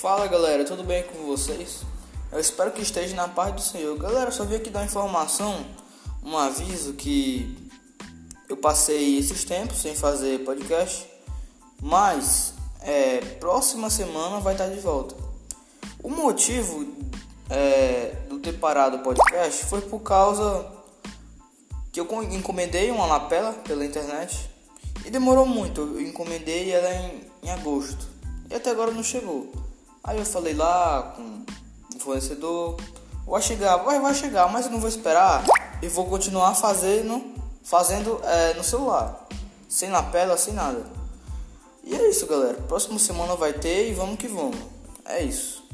Fala galera, tudo bem com vocês? Eu espero que esteja na paz do Senhor. Galera, só vim aqui dar uma informação, um aviso que eu passei esses tempos sem fazer podcast, mas é, próxima semana vai estar de volta. O motivo é, do ter parado o podcast foi por causa que eu encomendei uma lapela pela internet e demorou muito. Eu encomendei ela em, em agosto e até agora não chegou. Aí eu falei lá com o fornecedor, vai chegar, vai, vai chegar, mas eu não vou esperar e vou continuar fazendo, fazendo é, no celular, sem lapela, sem nada. E é isso, galera. Próxima semana vai ter e vamos que vamos. É isso.